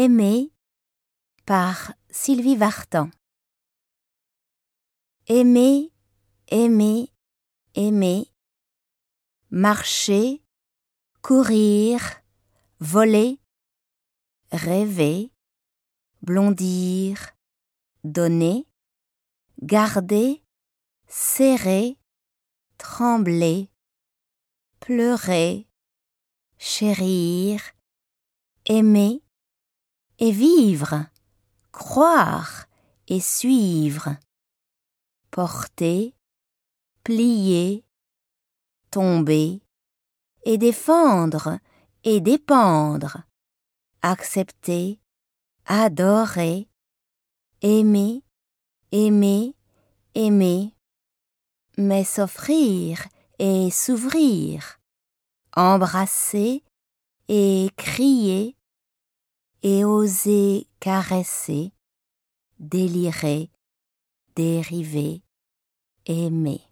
Aimer par Sylvie Vartan. Aimer, aimer, aimer. Marcher, courir, voler, rêver, blondir, donner, garder, serrer, trembler, pleurer, chérir, aimer et vivre, croire et suivre, porter, plier, tomber et défendre et dépendre, accepter, adorer, aimer, aimer, aimer, mais s'offrir et s'ouvrir, embrasser et crier, et oser caresser, délirer, dériver, aimer.